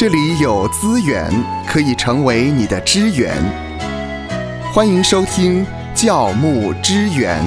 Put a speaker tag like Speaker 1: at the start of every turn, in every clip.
Speaker 1: 这里有资源可以成为你的支援。欢迎收听教牧支援。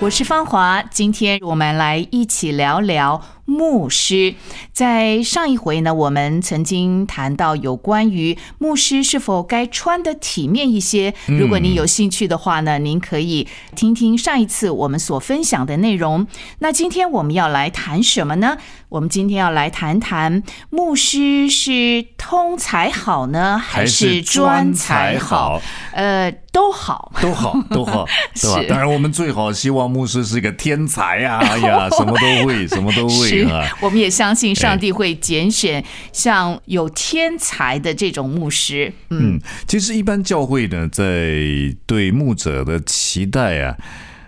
Speaker 2: 我是芳华，今天我们来一起聊聊牧师。在上一回呢，我们曾经谈到有关于牧师是否该穿的体面一些。如果您有兴趣的话呢，您可以听听上一次我们所分享的内容。那今天我们要来谈什么呢？我们今天要来谈谈牧师是通才好呢，还是专才好？呃，都好，
Speaker 3: 都好，都好，是吧？当然，我们最好希望牧师是一个天才啊！哎呀，什么都会，什么都会啊！
Speaker 2: 我们也相信上帝会拣选像有天才的这种牧师。
Speaker 3: 嗯，其实一般教会呢，在对牧者的期待啊。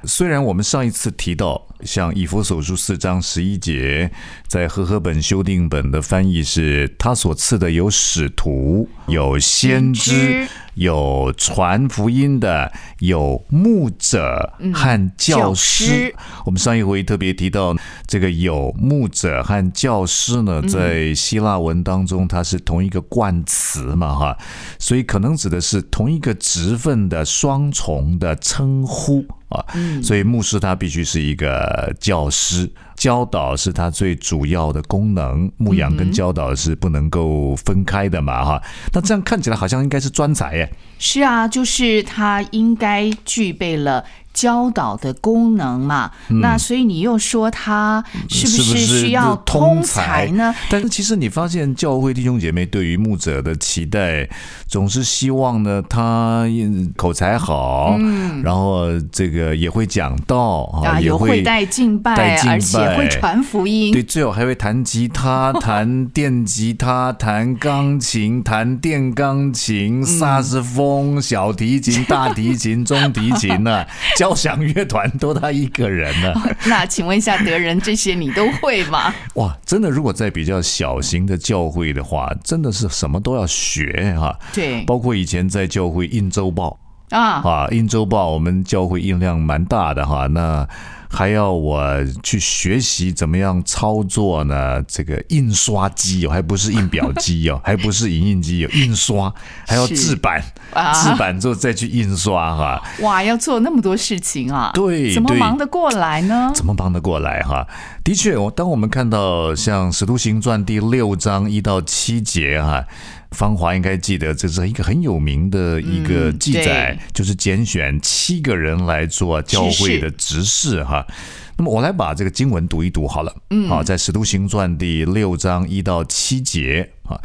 Speaker 3: 虽然我们上一次提到，像以弗所书四章十一节，在和合本修订本的翻译是，他所赐的有使徒，有先知，有传福音的，有牧者和教师。我们上一回特别提到，这个有牧者和教师呢，在希腊文当中，它是同一个冠词嘛，哈，所以可能指的是同一个职分的双重的称呼。啊，所以牧师他必须是一个教师，教导是它最主要的功能，牧养跟教导是不能够分开的嘛，哈。那这样看起来好像应该是专才耶。
Speaker 2: 是啊，就是它应该具备了。教导的功能嘛，那所以你又说他是不是需要通才呢？
Speaker 3: 但是其实你发现教会弟兄姐妹对于牧者的期待，总是希望呢他口才好，嗯，然后这个也会讲道
Speaker 2: 啊，也会带敬拜，而且会传福音，
Speaker 3: 对，最好还会弹吉他、弹电吉他、弹钢琴、弹电钢琴、萨斯风、小提琴、大提琴、中提琴呢。交响乐团都他一个人呢？
Speaker 2: 那请问一下德仁，这些你都会吗？
Speaker 3: 哇，真的，如果在比较小型的教会的话，真的是什么都要学哈。
Speaker 2: 对，
Speaker 3: 包括以前在教会印周报啊，啊，印周报，我们教会印量蛮大的哈。那还要我去学习怎么样操作呢？这个印刷机哦，还不是印表机哦，还不是影印机哦，印刷还要制版，制版之后再去印刷哈。
Speaker 2: 哇，要做那么多事情啊！
Speaker 3: 对，
Speaker 2: 怎么忙得过来呢？
Speaker 3: 怎么忙得过来哈？的确，我当我们看到像《使徒行传》第六章一到七节哈。芳华应该记得，这是一个很有名的一个记载，就是拣选七个人来做教会的执事哈。那么我来把这个经文读一读好了。嗯，好，在使徒行传第六章一到七节啊，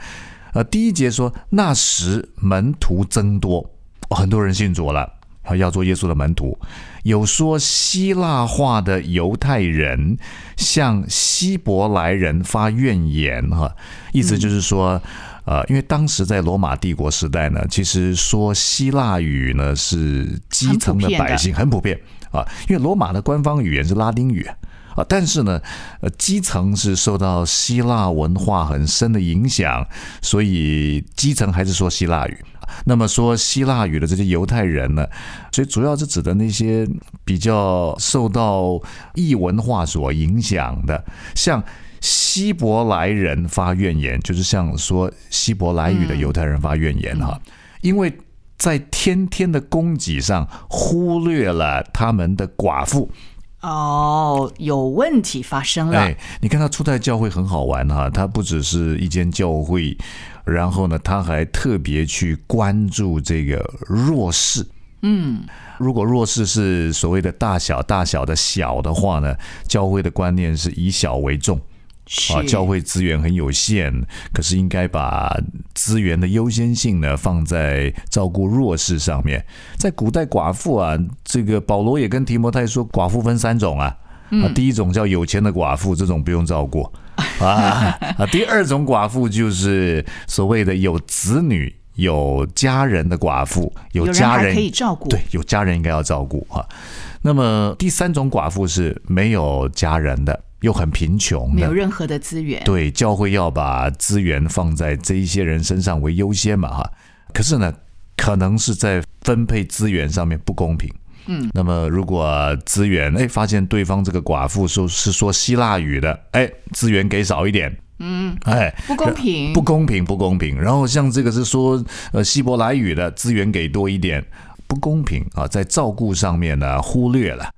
Speaker 3: 呃，第一节说那时门徒增多，很多人信主了，要做耶稣的门徒。有说希腊话的犹太人向希伯来人发怨言哈，意思就是说。呃，因为当时在罗马帝国时代呢，其实说希腊语呢是基层的百姓很普遍啊，因为罗马的官方语言是拉丁语啊，但是呢，呃，基层是受到希腊文化很深的影响，所以基层还是说希腊语。那么说希腊语的这些犹太人呢，所以主要是指的那些比较受到异文化所影响的，像。希伯来人发怨言，就是像说希伯来语的犹太人发怨言哈，因为在天天的供给上忽略了他们的寡妇。
Speaker 2: 哦，有问题发生了。哎，
Speaker 3: 你看他初代教会很好玩哈，他不只是一间教会，然后呢，他还特别去关注这个弱势。嗯，如果弱势是所谓的大小大小的小的话呢，教会的观念是以小为重。啊，教会资源很有限，可是应该把资源的优先性呢放在照顾弱势上面。在古代寡妇啊，这个保罗也跟提摩太说，寡妇分三种啊，啊，第一种叫有钱的寡妇，这种不用照顾 啊，啊，第二种寡妇就是所谓的有子女、有家人的寡妇，
Speaker 2: 有
Speaker 3: 家人
Speaker 2: 可以照顾，
Speaker 3: 对，有家人应该要照顾哈。那么第三种寡妇是没有家人的。又很贫穷，
Speaker 2: 没有任何的资源。
Speaker 3: 对，教会要把资源放在这一些人身上为优先嘛，哈。可是呢，可能是在分配资源上面不公平。
Speaker 2: 嗯，
Speaker 3: 那么如果资源哎发现对方这个寡妇说是说希腊语的，哎，资源给少一点。嗯，哎，
Speaker 2: 不公平，
Speaker 3: 不公平，不公平。然后像这个是说呃希伯来语的资源给多一点，不公平啊，在照顾上面呢忽略了。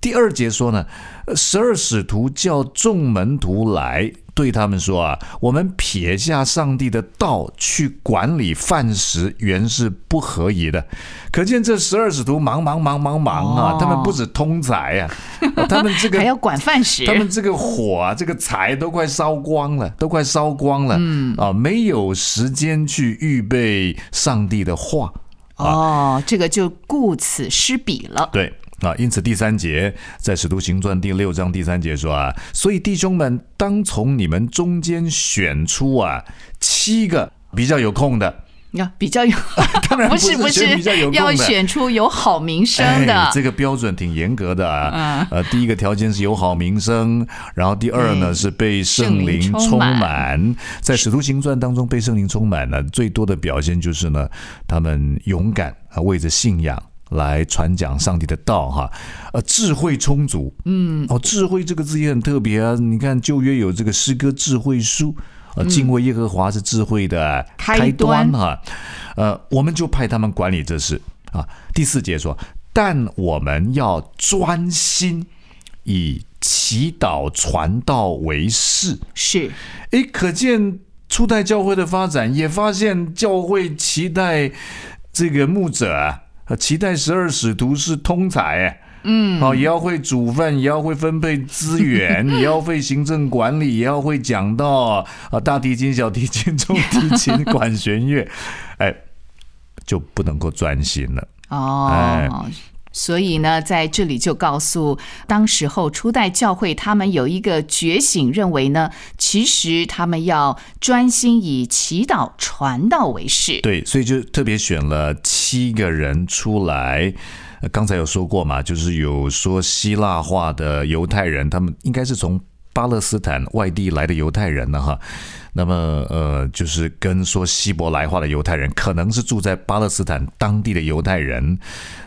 Speaker 3: 第二节说呢，十二使徒叫众门徒来，对他们说啊，我们撇下上帝的道去管理饭食，原是不合宜的。可见这十二使徒忙忙忙忙忙啊，他们不止通财啊，他们这个
Speaker 2: 还要管饭食，
Speaker 3: 他们这个火啊，这个财都快烧光了，都快烧光了，嗯啊，没有时间去预备上帝的话。
Speaker 2: 哦，这个就顾此失彼了。
Speaker 3: 对。啊，因此第三节在《使徒行传》第六章第三节说啊，所以弟兄们当从你们中间选出啊七个比较有空的，
Speaker 2: 要比较有，
Speaker 3: 当然不
Speaker 2: 是不是
Speaker 3: 比较有空的，
Speaker 2: 要选出有好名声的，
Speaker 3: 这个标准挺严格的啊。呃，第一个条件是有好名声，然后第二呢是被圣灵充满，在《使徒行传》当中被圣灵充满呢，最多的表现就是呢，他们勇敢啊，为着信仰。来传讲上帝的道，哈，呃，智慧充足，嗯，哦，智慧这个字也很特别啊。你看旧约有这个诗歌智慧书，呃，敬畏耶和华是智慧的开端，哈，呃，我们就派他们管理这事啊。第四节说，但我们要专心以祈祷传道为事，
Speaker 2: 是，
Speaker 3: 诶，可见初代教会的发展，也发现教会期待这个牧者啊。期待十二使徒是通才哎，嗯，好，也要会煮饭，也要会分配资源，也要会行政管理，也要会讲到啊，大提琴、小提琴、中提琴、管弦乐，哎，就不能够专心了
Speaker 2: 哦。所以呢，在这里就告诉当时候初代教会，他们有一个觉醒，认为呢，其实他们要专心以祈祷传道为事。
Speaker 3: 对，所以就特别选了七个人出来。刚才有说过嘛，就是有说希腊话的犹太人，他们应该是从巴勒斯坦外地来的犹太人呢，哈。那么，呃，就是跟说希伯来话的犹太人，可能是住在巴勒斯坦当地的犹太人，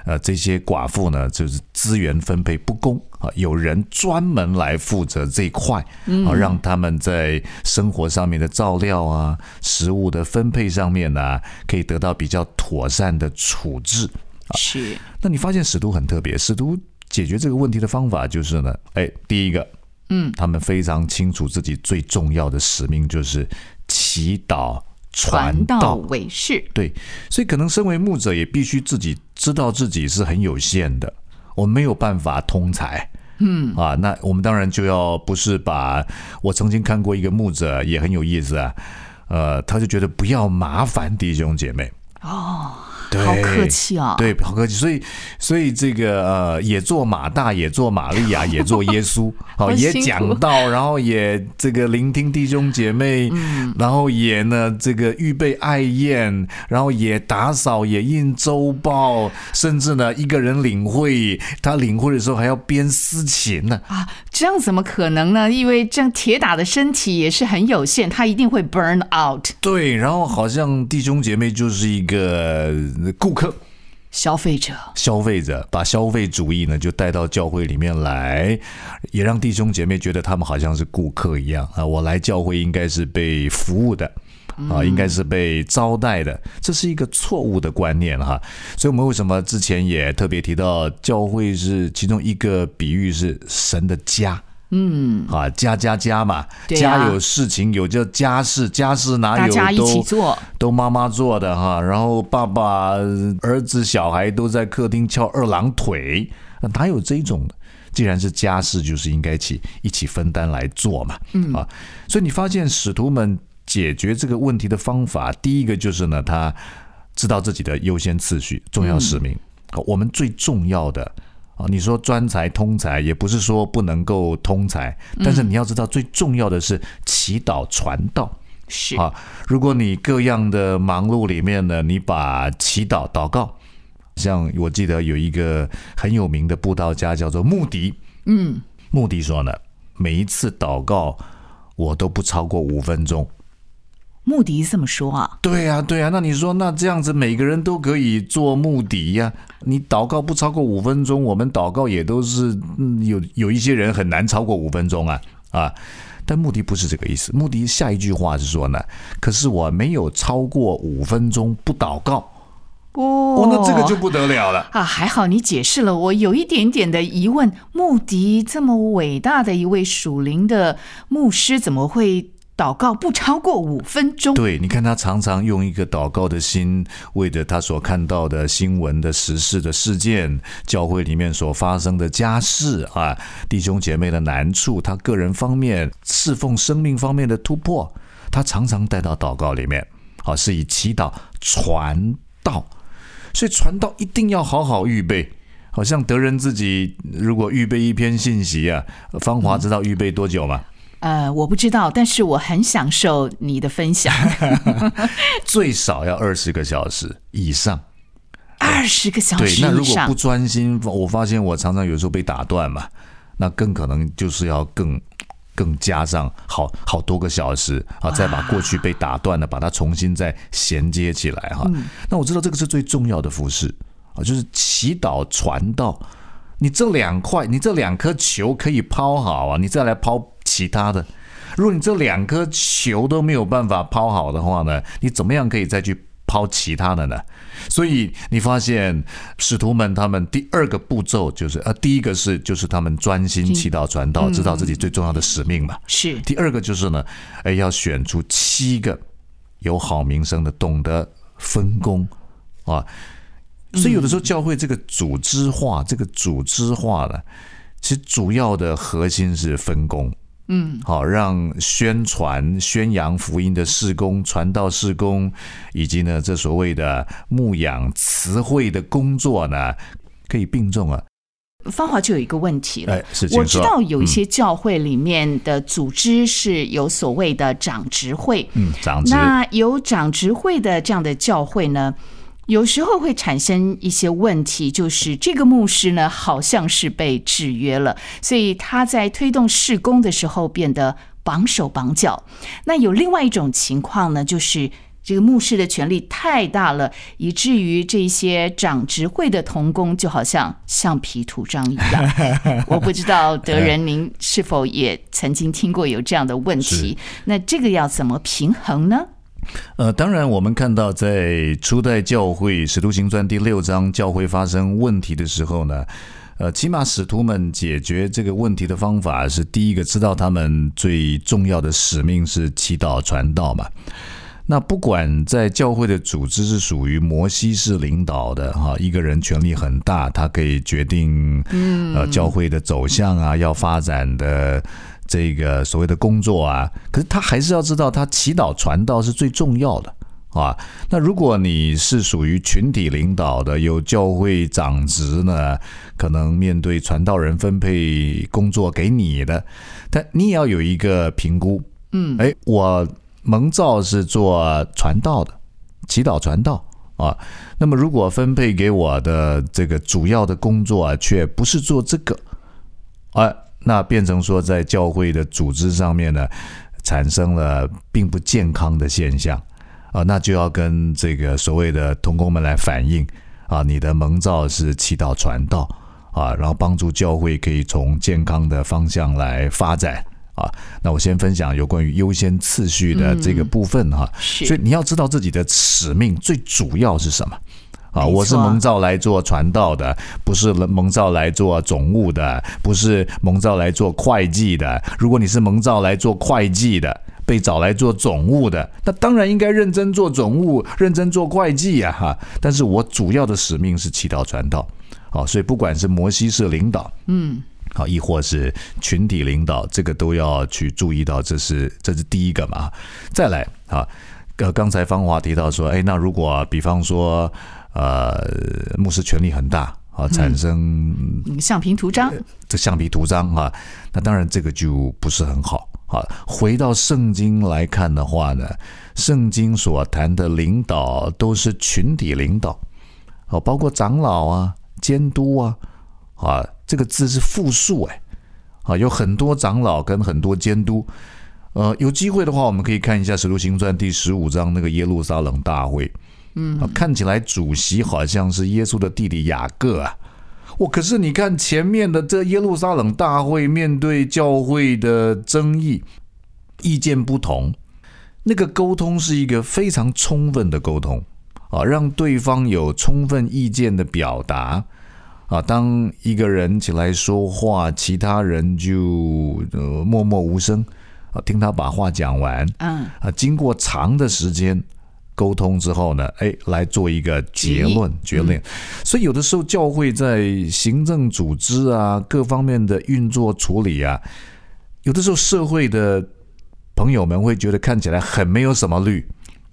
Speaker 3: 呃，这些寡妇呢，就是资源分配不公啊，有人专门来负责这一块，啊，让他们在生活上面的照料啊、食物的分配上面呢，可以得到比较妥善的处置。
Speaker 2: 是。
Speaker 3: 那你发现使徒很特别，使徒解决这个问题的方法就是呢，哎，第一个。嗯，他们非常清楚自己最重要的使命就是祈祷传道
Speaker 2: 为事。
Speaker 3: 对，所以可能身为牧者也必须自己知道自己是很有限的，我没有办法通才。嗯啊，那我们当然就要不是把我曾经看过一个牧者也很有意思啊，呃，他就觉得不要麻烦弟兄姐妹
Speaker 2: 哦。好客气啊！
Speaker 3: 对，好客气。所以，所以这个呃，也做马大，也做玛利亚，也做耶稣，
Speaker 2: 好，
Speaker 3: 也讲到，然后也这个聆听弟兄姐妹，然后也呢这个预备爱宴，然后也打扫，也印周报，甚至呢一个人领会，他领会的时候还要编私琴呢。
Speaker 2: 啊，这样怎么可能呢？因为这样铁打的身体也是很有限，他一定会 burn out。
Speaker 3: 对，然后好像弟兄姐妹就是一个。顾客、
Speaker 2: 消费者、
Speaker 3: 消费者，把消费主义呢就带到教会里面来，也让弟兄姐妹觉得他们好像是顾客一样啊！我来教会应该是被服务的啊，应该是被招待的，这是一个错误的观念哈。所以，我们为什么之前也特别提到，教会是其中一个比喻是神的家。嗯啊，家家家嘛，家有事情有叫家事，家事哪有
Speaker 2: 都
Speaker 3: 都妈妈做的哈。然后爸爸、儿子、小孩都在客厅翘二郎腿，哪有这种的？既然是家事，就是应该起一起分担来做嘛。嗯啊，所以你发现使徒们解决这个问题的方法，第一个就是呢，他知道自己的优先次序、重要使命。我们最重要的。你说专才通才，也不是说不能够通才，但是你要知道，最重要的是祈祷传道。
Speaker 2: 是啊，
Speaker 3: 如果你各样的忙碌里面呢，你把祈祷祷告，像我记得有一个很有名的布道家叫做穆迪，嗯，穆迪说呢，每一次祷告我都不超过五分钟。
Speaker 2: 穆迪这么说啊？
Speaker 3: 对呀，对呀。那你说，那这样子每个人都可以做穆迪呀？你祷告不超过五分钟，我们祷告也都是有有一些人很难超过五分钟啊啊。但穆迪不是这个意思，穆迪下一句话是说呢，可是我没有超过五分钟不祷告。哦，那这个就不得了了
Speaker 2: 啊！还好你解释了，我有一点点的疑问：穆迪这么伟大的一位属灵的牧师，怎么会？祷告不超过五分钟。
Speaker 3: 对，你看他常常用一个祷告的心，为着他所看到的新闻的时事的事件，教会里面所发生的家事啊，弟兄姐妹的难处，他个人方面侍奉生命方面的突破，他常常带到祷告里面。好，是以祈祷传道，所以传道一定要好好预备。好像德仁自己如果预备一篇信息啊，芳华知道预备多久吗？
Speaker 2: 呃，我不知道，但是我很享受你的分享。
Speaker 3: 最少要二十个小时以上，
Speaker 2: 二十个小时
Speaker 3: 对，那如果不专心，我发现我常常有时候被打断嘛，那更可能就是要更更加上好好多个小时啊，再把过去被打断的，把它重新再衔接起来哈。那我知道这个是最重要的服饰啊，就是祈祷传道。你这两块，你这两颗球可以抛好啊，你再来抛。其他的，如果你这两颗球都没有办法抛好的话呢，你怎么样可以再去抛其他的呢？所以你发现使徒们他们第二个步骤就是，呃，第一个是就是他们专心祈祷传道，知道自己最重要的使命嘛。
Speaker 2: 是。
Speaker 3: 第二个就是呢，哎，要选出七个有好名声的，懂得分工啊。所以有的时候教会这个组织化，这个组织化呢，其实主要的核心是分工。嗯，好，让宣传、宣扬福音的事工、传道事工，以及呢，这所谓的牧养词汇的工作呢，可以并重啊。
Speaker 2: 芳华就有一个问题了，
Speaker 3: 是
Speaker 2: 我知道有一些教会里面的组织是有所谓的长执会，
Speaker 3: 嗯，长执，
Speaker 2: 那有长执会的这样的教会呢？有时候会产生一些问题，就是这个牧师呢，好像是被制约了，所以他在推动事工的时候变得绑手绑脚。那有另外一种情况呢，就是这个牧师的权力太大了，以至于这些长执会的童工就好像橡皮图章一样。我不知道德仁，您是否也曾经听过有这样的问题？那这个要怎么平衡呢？
Speaker 3: 呃，当然，我们看到在初代教会《使徒行传》第六章，教会发生问题的时候呢，呃，起码使徒们解决这个问题的方法是：第一个，知道他们最重要的使命是祈祷传道嘛。那不管在教会的组织是属于摩西式领导的哈，一个人权力很大，他可以决定呃教会的走向啊，要发展的。这个所谓的工作啊，可是他还是要知道，他祈祷传道是最重要的啊。那如果你是属于群体领导的，有教会长职呢，可能面对传道人分配工作给你的，但你也要有一个评估。嗯，哎，我蒙召是做传道的，祈祷传道啊。那么如果分配给我的这个主要的工作啊，却不是做这个，哎。那变成说，在教会的组织上面呢，产生了并不健康的现象啊，那就要跟这个所谓的同工们来反映啊，你的蒙召是祈祷传道啊，然后帮助教会可以从健康的方向来发展啊。那我先分享有关于优先次序的这个部分哈，所以你要知道自己的使命最主要是什么。啊，我是蒙召来做传道的，不是蒙召来做总务的，不是蒙召来做会计的。如果你是蒙召来做会计的，被找来做总务的，那当然应该认真做总务，认真做会计呀，哈。但是我主要的使命是祈祷传道，啊，所以不管是摩西式领导，嗯，好，亦或是群体领导，这个都要去注意到，这是这是第一个嘛。再来啊，呃，刚才方华提到说，哎，那如果比方说。呃，牧师权力很大啊，产生
Speaker 2: 橡皮图章，
Speaker 3: 这橡皮图章哈，那当然这个就不是很好啊。回到圣经来看的话呢，圣经所谈的领导都是群体领导，啊，包括长老啊、监督啊，啊，这个字是复数哎，啊，有很多长老跟很多监督呃，有机会的话，我们可以看一下《使徒行传》第十五章那个耶路撒冷大会。嗯，看起来主席好像是耶稣的弟弟雅各啊。我可是你看前面的这耶路撒冷大会，面对教会的争议、意见不同，那个沟通是一个非常充分的沟通啊，让对方有充分意见的表达啊。当一个人起来说话，其他人就呃默默无声。啊，听他把话讲完，嗯，啊，经过长的时间沟通之后呢，哎，来做一个结论决定。所以有的时候教会在行政组织啊各方面的运作处理啊，有的时候社会的朋友们会觉得看起来很没有什么律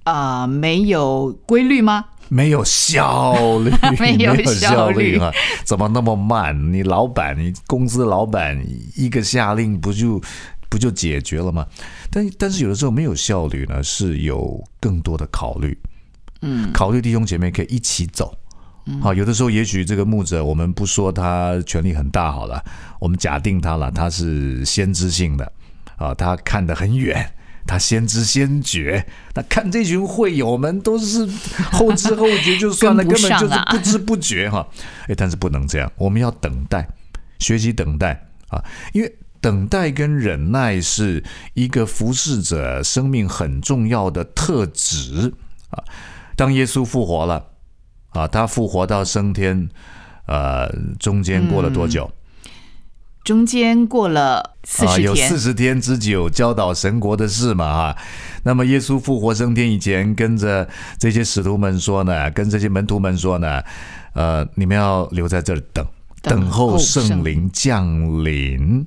Speaker 2: 啊，没有规律吗？
Speaker 3: 没有效率，
Speaker 2: 没有效率
Speaker 3: 啊？怎么那么慢？你老板，你公司老板一个下令不就？不就解决了吗？但但是有的时候没有效率呢，是有更多的考虑。嗯，考虑弟兄姐妹可以一起走。好，有的时候也许这个牧者，我们不说他权力很大好了，我们假定他了，他是先知性的啊，他看得很远，他先知先觉。那看这群会友们都是后知后觉就算了，根本就是不知不觉哈。哎，但是不能这样，我们要等待，学习等待啊，因为。等待跟忍耐是一个服侍者生命很重要的特质啊。当耶稣复活了啊，他复活到升天，呃，中间过了多久？
Speaker 2: 中间过了四十天，
Speaker 3: 有四十天之久，教导神国的事嘛啊。那么耶稣复活升天以前，跟着这些使徒们说呢，跟这些门徒们说呢，呃，你们要留在这儿等，等候圣灵降临。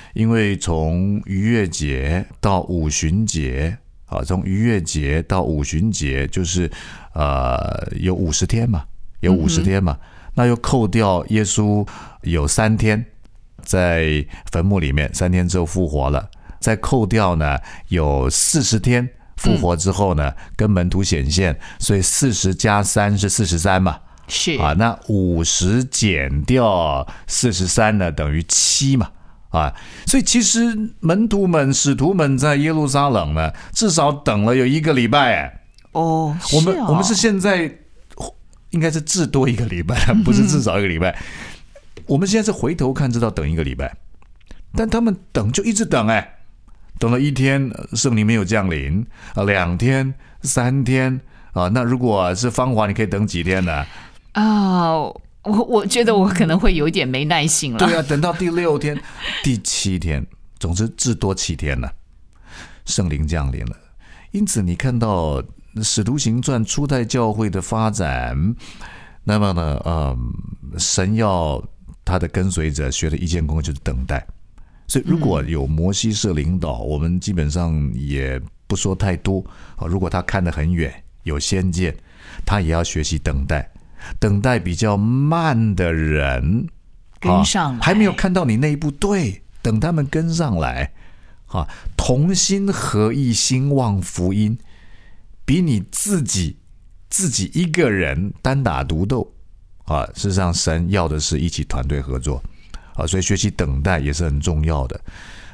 Speaker 3: 因为从逾越节到五旬节，啊，从逾越节到五旬节就是，呃，有五十天嘛，有五十天嘛，那又扣掉耶稣有三天在坟墓里面，三天之后复活了，再扣掉呢有四十天复活之后呢跟门徒显现，所以四十加三是四十三嘛，
Speaker 2: 是。
Speaker 3: 啊，那五十减掉四十三呢等于七嘛。啊，所以其实门徒们、使徒们在耶路撒冷呢，至少等了有一个礼拜哎。
Speaker 2: 哦，
Speaker 3: 我们我们是现在应该是至多一个礼拜，不是至少一个礼拜。我们现在是回头看，知道等一个礼拜，但他们等就一直等哎，等了一天圣灵没有降临啊，两天、三天啊，那如果是芳华，你可以等几天呢？
Speaker 2: 啊。我我觉得我可能会有点没耐心了。
Speaker 3: 对啊，等到第六天、第七天，总之至多七天了，圣灵降临了。因此，你看到《使徒行传》初代教会的发展，那么呢，呃，神要他的跟随者学的一件功就是等待。所以，如果有摩西式领导，我们基本上也不说太多啊。如果他看得很远，有先见，他也要学习等待。等待比较慢的人
Speaker 2: 跟上，
Speaker 3: 还没有看到你那一步，对，等他们跟上来，啊，同心合意，兴旺福音，比你自己自己一个人单打独斗，啊，事实上神要的是一起团队合作，啊，所以学习等待也是很重要的。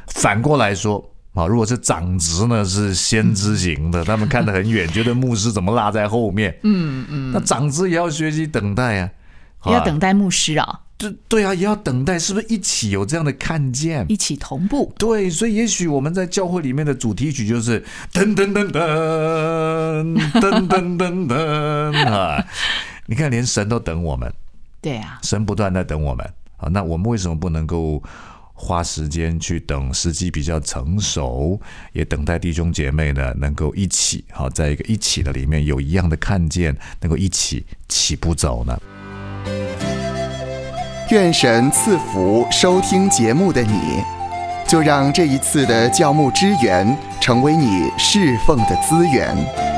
Speaker 3: 反过来说。啊，如果是长子呢，是先知型的，他们看得很远，觉得牧师怎么落在后面？嗯嗯，那长子也要学习等待啊，也
Speaker 2: 要等待牧师啊，
Speaker 3: 对对啊，也要等待，是不是一起有这样的看见，
Speaker 2: 一起同步？
Speaker 3: 对，所以也许我们在教会里面的主题曲就是噔噔噔噔噔噔噔噔啊！你看，连神都等我们，
Speaker 2: 对啊，
Speaker 3: 神不断在等我们啊，那我们为什么不能够？花时间去等时机比较成熟，也等待弟兄姐妹呢能够一起好，在一个一起的里面有一样的看见，能够一起起步走呢。
Speaker 1: 愿神赐福收听节目的你，就让这一次的教牧支援。成为你侍奉的资源。